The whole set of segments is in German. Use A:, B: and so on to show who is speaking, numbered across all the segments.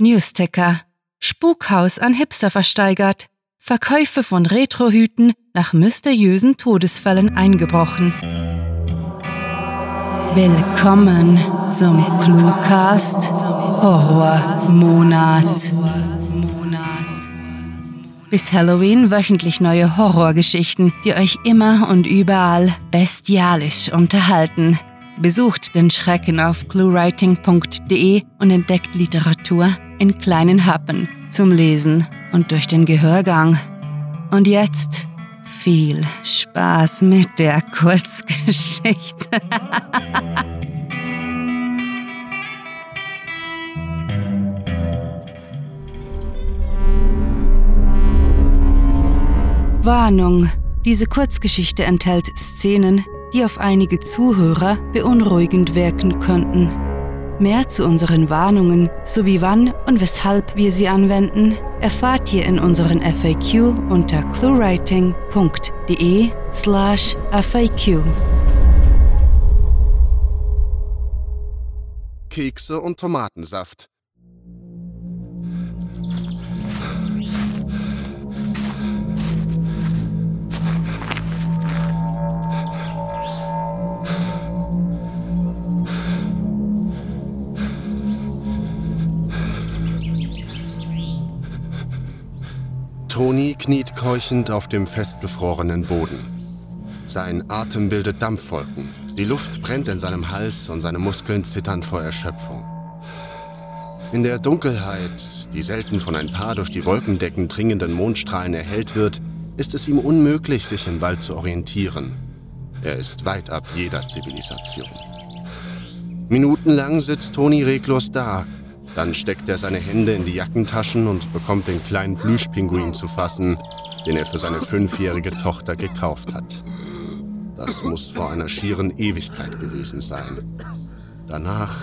A: Newsticker, Spukhaus an Hipster versteigert, Verkäufe von Retrohüten nach mysteriösen Todesfällen eingebrochen. Willkommen zum Cluecast Horror Monat. Bis Halloween wöchentlich neue Horrorgeschichten, die euch immer und überall bestialisch unterhalten. Besucht den Schrecken auf cluewriting.de und entdeckt Literatur in kleinen Happen zum Lesen und durch den Gehörgang. Und jetzt viel Spaß mit der Kurzgeschichte. Warnung. Diese Kurzgeschichte enthält Szenen, die auf einige Zuhörer beunruhigend wirken könnten. Mehr zu unseren Warnungen sowie wann und weshalb wir sie anwenden, erfahrt ihr in unseren FAQ unter cluewriting.de slash FAQ.
B: Kekse und Tomatensaft. Toni kniet keuchend auf dem festgefrorenen Boden. Sein Atem bildet Dampfwolken. Die Luft brennt in seinem Hals und seine Muskeln zittern vor Erschöpfung. In der Dunkelheit, die selten von ein paar durch die Wolkendecken dringenden Mondstrahlen erhellt wird, ist es ihm unmöglich, sich im Wald zu orientieren. Er ist weit ab jeder Zivilisation. Minutenlang sitzt Toni reglos da, dann steckt er seine Hände in die Jackentaschen und bekommt den kleinen Plüschpinguin zu fassen, den er für seine fünfjährige Tochter gekauft hat. Das muss vor einer schieren Ewigkeit gewesen sein. Danach.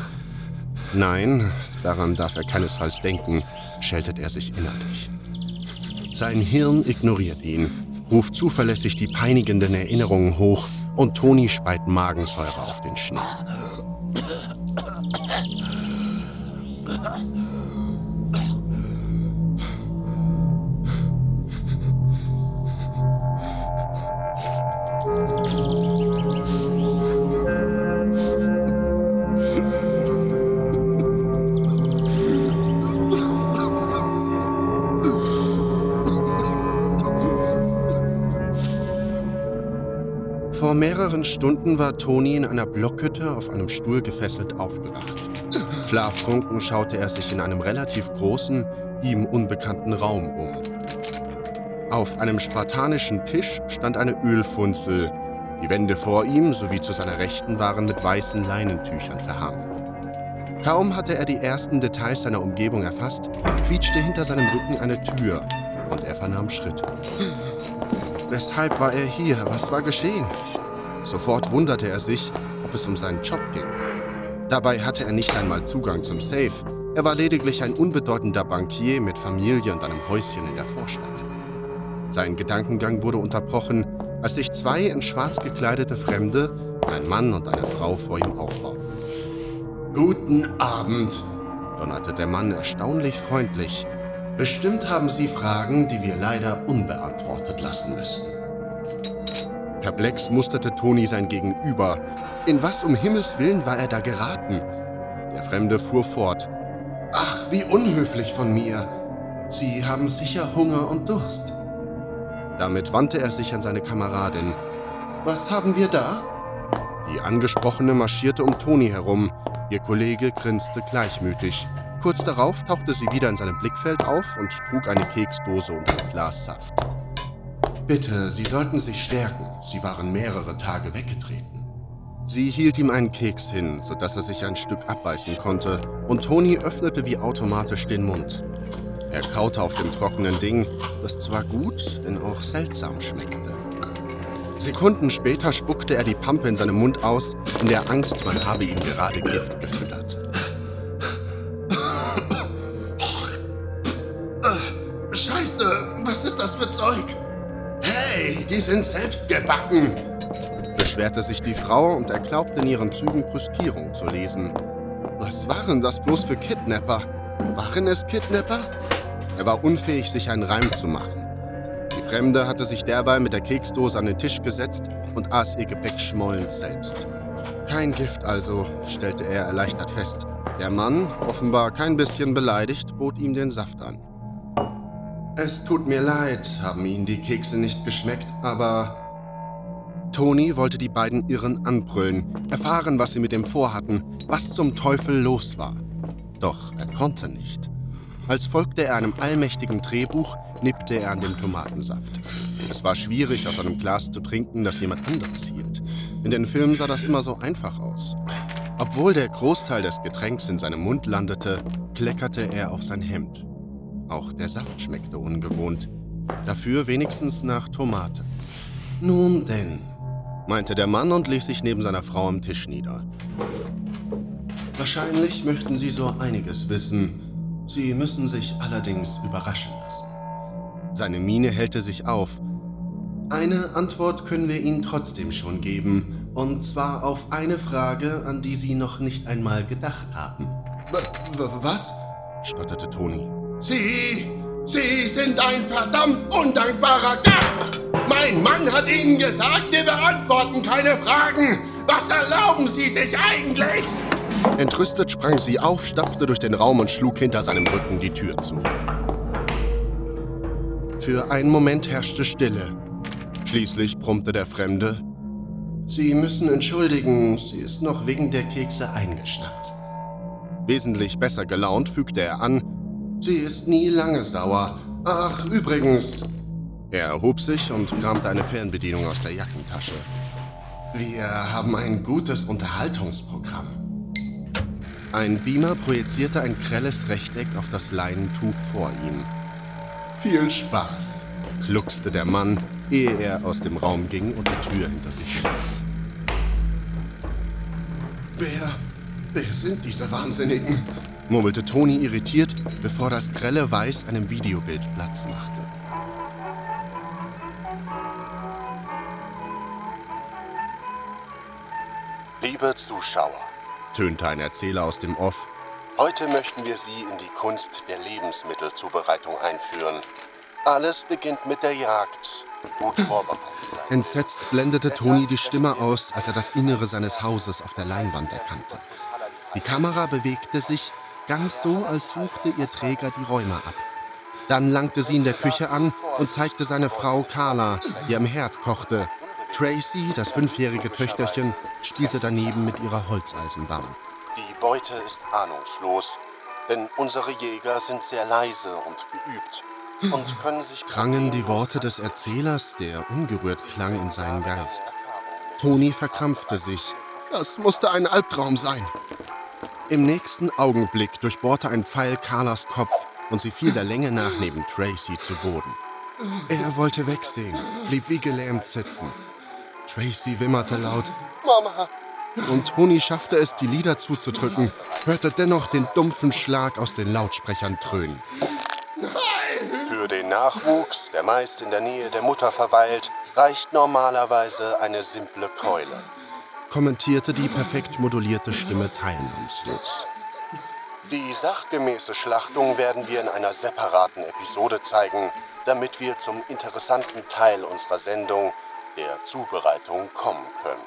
B: Nein, daran darf er keinesfalls denken, scheltet er sich innerlich. Sein Hirn ignoriert ihn, ruft zuverlässig die peinigenden Erinnerungen hoch und Toni speit Magensäure auf den Schnee. Mehreren Stunden war Toni in einer Blockhütte auf einem Stuhl gefesselt aufgewacht. Schlaftrunken schaute er sich in einem relativ großen, ihm unbekannten Raum um. Auf einem spartanischen Tisch stand eine Ölfunzel. Die Wände vor ihm sowie zu seiner Rechten waren mit weißen Leinentüchern verhangen. Kaum hatte er die ersten Details seiner Umgebung erfasst, quietschte hinter seinem Rücken eine Tür und er vernahm Schritte. Weshalb war er hier? Was war geschehen? Sofort wunderte er sich, ob es um seinen Job ging. Dabei hatte er nicht einmal Zugang zum Safe. Er war lediglich ein unbedeutender Bankier mit Familie und einem Häuschen in der Vorstadt. Sein Gedankengang wurde unterbrochen, als sich zwei in schwarz gekleidete Fremde, ein Mann und eine Frau, vor ihm aufbauten. Guten Abend, donnerte der Mann erstaunlich freundlich. Bestimmt haben Sie Fragen, die wir leider unbeantwortet lassen müssen. Perplex musterte Toni sein Gegenüber. In was um Himmels Willen war er da geraten? Der Fremde fuhr fort. Ach, wie unhöflich von mir. Sie haben sicher Hunger und Durst. Damit wandte er sich an seine Kameradin. Was haben wir da? Die Angesprochene marschierte um Toni herum. Ihr Kollege grinste gleichmütig. Kurz darauf tauchte sie wieder in seinem Blickfeld auf und trug eine Keksdose und ein Glas Saft. Bitte, Sie sollten sich stärken. Sie waren mehrere Tage weggetreten. Sie hielt ihm einen Keks hin, sodass er sich ein Stück abbeißen konnte, und Toni öffnete wie automatisch den Mund. Er kaute auf dem trockenen Ding, das zwar gut, denn auch seltsam schmeckte. Sekunden später spuckte er die Pampe in seinem Mund aus, in der Angst, man habe ihm gerade Gift gefüttert. Scheiße, was ist das für Zeug? Hey, die sind selbst gebacken, beschwerte sich die Frau und er glaubte in ihren Zügen Brüskierung zu lesen. Was waren das bloß für Kidnapper? Waren es Kidnapper? Er war unfähig, sich einen Reim zu machen. Die Fremde hatte sich derweil mit der Keksdose an den Tisch gesetzt und aß ihr Gepäck schmollend selbst. Kein Gift also, stellte er erleichtert fest. Der Mann, offenbar kein bisschen beleidigt, bot ihm den Saft an. Es tut mir leid, haben Ihnen die Kekse nicht geschmeckt, aber... Toni wollte die beiden Irren anbrüllen, erfahren, was sie mit dem vorhatten, was zum Teufel los war. Doch er konnte nicht. Als folgte er einem allmächtigen Drehbuch, nippte er an dem Tomatensaft. Es war schwierig, aus einem Glas zu trinken, das jemand anderes hielt. In den Filmen sah das immer so einfach aus. Obwohl der Großteil des Getränks in seinem Mund landete, kleckerte er auf sein Hemd. Auch der Saft schmeckte ungewohnt. Dafür wenigstens nach Tomate. Nun denn, meinte der Mann und ließ sich neben seiner Frau am Tisch nieder. Wahrscheinlich möchten Sie so einiges wissen. Sie müssen sich allerdings überraschen lassen. Seine Miene hellte sich auf. Eine Antwort können wir Ihnen trotzdem schon geben, und zwar auf eine Frage, an die Sie noch nicht einmal gedacht haben. W was? stotterte Toni.
C: Sie, Sie sind ein verdammt undankbarer Gast! Mein Mann hat Ihnen gesagt, wir beantworten keine Fragen. Was erlauben Sie sich eigentlich?
B: Entrüstet sprang sie auf, stapfte durch den Raum und schlug hinter seinem Rücken die Tür zu. Für einen Moment herrschte Stille. Schließlich brummte der Fremde. Sie müssen entschuldigen, sie ist noch wegen der Kekse eingeschnappt. Wesentlich besser gelaunt fügte er an. Sie ist nie lange sauer. Ach, übrigens. Er erhob sich und kramte eine Fernbedienung aus der Jackentasche. Wir haben ein gutes Unterhaltungsprogramm. Ein Beamer projizierte ein grelles Rechteck auf das Leinentuch vor ihm. Viel Spaß, gluckste der Mann, ehe er aus dem Raum ging und die Tür hinter sich schloss. Wer, wer sind diese Wahnsinnigen? Murmelte Toni irritiert, bevor das grelle Weiß einem Videobild Platz machte. Liebe Zuschauer, tönte ein Erzähler aus dem Off. Heute möchten wir Sie in die Kunst der Lebensmittelzubereitung einführen. Alles beginnt mit der Jagd, die gut vorbereitet sein. Entsetzt blendete Toni die Stimme aus, als er das Innere seines Hauses auf der Leinwand erkannte. Die Kamera bewegte sich, ganz so, als suchte ihr Träger die Räume ab. Dann langte sie in der Küche an und zeigte seine Frau Carla, die am Herd kochte, Tracy, das fünfjährige Töchterchen, spielte daneben mit ihrer Holzeisenbahn. Die Beute ist ahnungslos, denn unsere Jäger sind sehr leise und geübt und können sich drangen die Worte des Erzählers, der ungerührt klang, in seinen Geist. Toni verkrampfte sich. Das musste ein Albtraum sein. Im nächsten Augenblick durchbohrte ein Pfeil Carlas Kopf und sie fiel der Länge nach neben Tracy zu Boden. Er wollte wegsehen, blieb wie gelähmt sitzen. Tracy wimmerte laut. Mama! Und Toni schaffte es, die Lieder zuzudrücken, hörte dennoch den dumpfen Schlag aus den Lautsprechern dröhnen. Für den Nachwuchs, der meist in der Nähe der Mutter verweilt, reicht normalerweise eine simple Keule, kommentierte die perfekt modulierte Stimme teilnahmslos. Die sachgemäße Schlachtung werden wir in einer separaten Episode zeigen, damit wir zum interessanten Teil unserer Sendung der Zubereitung kommen können.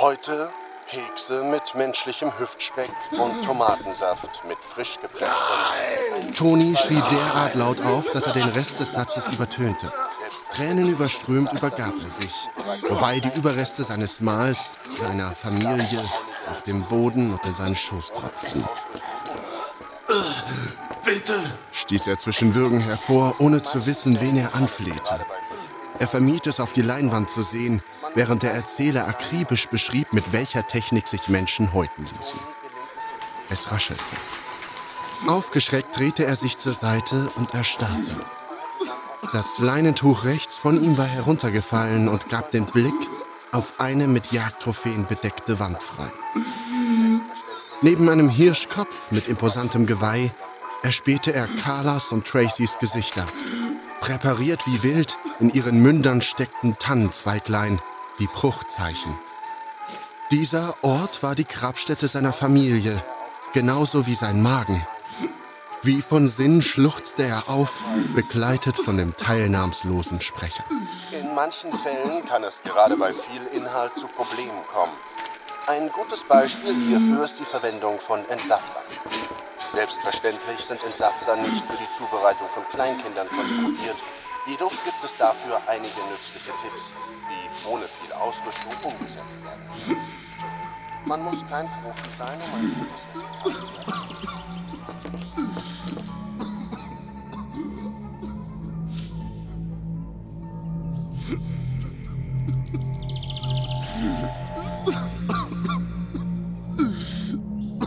B: Heute Kekse mit menschlichem Hüftspeck und Tomatensaft mit frisch gepresstem. Toni schrie derart laut auf, dass er den Rest des Satzes übertönte. Tränen überströmt übergab er sich, wobei die Überreste seines Mahls, seiner Familie, auf dem Boden und in seinen Schoß tropften. Bitte, stieß er zwischen Würgen hervor, ohne zu wissen, wen er anflehte. Er vermied es, auf die Leinwand zu sehen, während der Erzähler akribisch beschrieb, mit welcher Technik sich Menschen häuten ließen. Es raschelte. Aufgeschreckt drehte er sich zur Seite und erstarrte. Das Leinentuch rechts von ihm war heruntergefallen und gab den Blick auf eine mit Jagdtrophäen bedeckte Wand frei. Neben einem Hirschkopf mit imposantem Geweih erspähte er Carlas und Tracys Gesichter. Präpariert wie wild, in ihren Mündern steckten Tannenzweiglein, die Bruchzeichen. Dieser Ort war die Grabstätte seiner Familie, genauso wie sein Magen. Wie von Sinn schluchzte er auf, begleitet von dem teilnahmslosen Sprecher. In manchen Fällen kann es gerade bei viel Inhalt zu Problemen kommen. Ein gutes Beispiel hierfür ist die Verwendung von Entsaftern. Selbstverständlich sind Entsafter nicht für die Zubereitung von Kleinkindern konstruiert. Jedoch gibt es dafür einige nützliche Tipps, die ohne viel Ausrüstung umgesetzt werden. Man muss kein Profi sein, um ein gutes Resultat zu erzielen.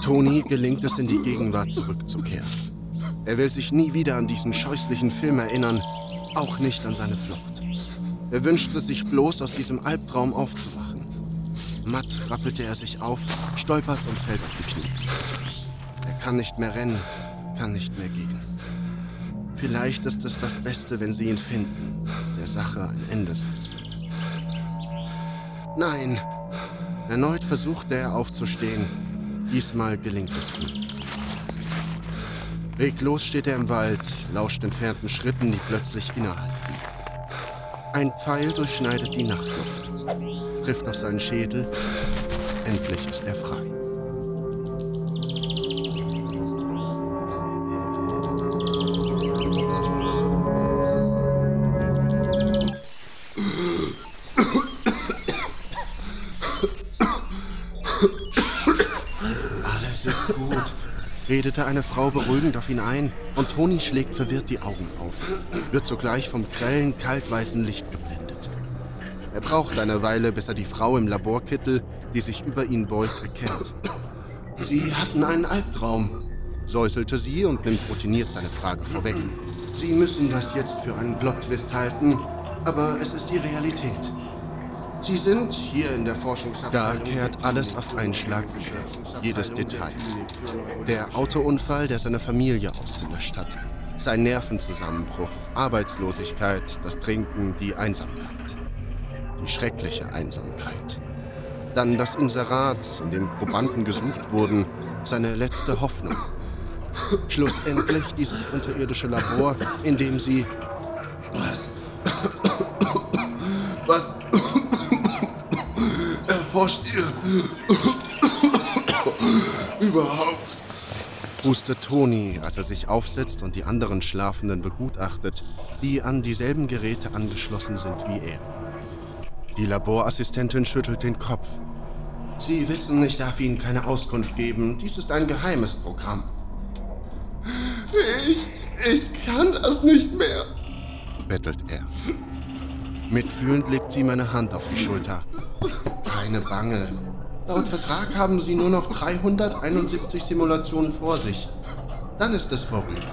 B: Toni gelingt es, in die Gegenwart zurückzukehren. Er will sich nie wieder an diesen scheußlichen Film erinnern, auch nicht an seine Flucht. Er wünschte sich bloß, aus diesem Albtraum aufzuwachen. Matt rappelte er sich auf, stolpert und fällt auf die Knie. Er kann nicht mehr rennen, kann nicht mehr gehen. Vielleicht ist es das Beste, wenn sie ihn finden, der Sache ein Ende setzen. Nein, erneut versuchte er aufzustehen, Diesmal gelingt es ihm. Reglos steht er im Wald, lauscht entfernten Schritten, die plötzlich innehalten. Ein Pfeil durchschneidet die Nachtluft, trifft auf seinen Schädel. Endlich ist er frei. Redete eine Frau beruhigend auf ihn ein, und Toni schlägt verwirrt die Augen auf, wird sogleich vom grellen, kaltweißen Licht geblendet. Er braucht eine Weile, bis er die Frau im Laborkittel, die sich über ihn beugt, erkennt. Sie hatten einen Albtraum, säuselte sie und nimmt routiniert seine Frage vorweg. Sie müssen das jetzt für einen Plot-Twist halten, aber es ist die Realität. Sie sind hier in der Forschungsabteilung. Da kehrt alles auf einen Schlag wieder. Jedes Detail. Der Autounfall, der seine Familie ausgelöscht hat. Sein Nervenzusammenbruch, Arbeitslosigkeit, das Trinken, die Einsamkeit. Die schreckliche Einsamkeit. Dann das Inserat, in dem Probanden gesucht wurden, seine letzte Hoffnung. Schlussendlich dieses unterirdische Labor, in dem sie... erforscht ihr überhaupt? hustet Toni, als er sich aufsetzt und die anderen Schlafenden begutachtet, die an dieselben Geräte angeschlossen sind wie er. Die Laborassistentin schüttelt den Kopf. Sie wissen, ich darf Ihnen keine Auskunft geben. Dies ist ein geheimes Programm.
C: Ich, ich kann das nicht mehr,
B: bettelt er. Mitfühlend legt sie meine Hand auf die Schulter. Keine Bange. Laut Vertrag haben Sie nur noch 371 Simulationen vor sich. Dann ist es vorüber.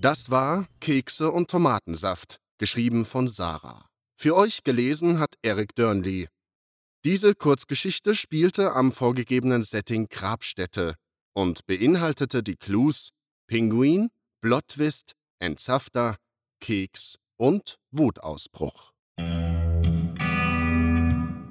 B: Das war Kekse und Tomatensaft, geschrieben von Sarah. Für euch gelesen hat Eric Durnley. Diese Kurzgeschichte spielte am vorgegebenen Setting Grabstätte und beinhaltete die Clues Pinguin, Blottwist, Entzafter, Keks und Wutausbruch.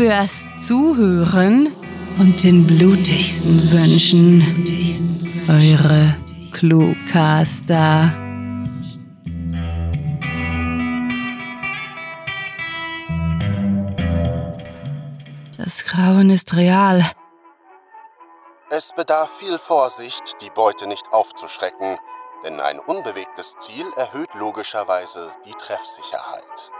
A: fürs Zuhören und den blutigsten Wünschen. Eure Cluecaster. Das Grauen ist real.
B: Es bedarf viel Vorsicht, die Beute nicht aufzuschrecken, denn ein unbewegtes Ziel erhöht logischerweise die Treffsicherheit.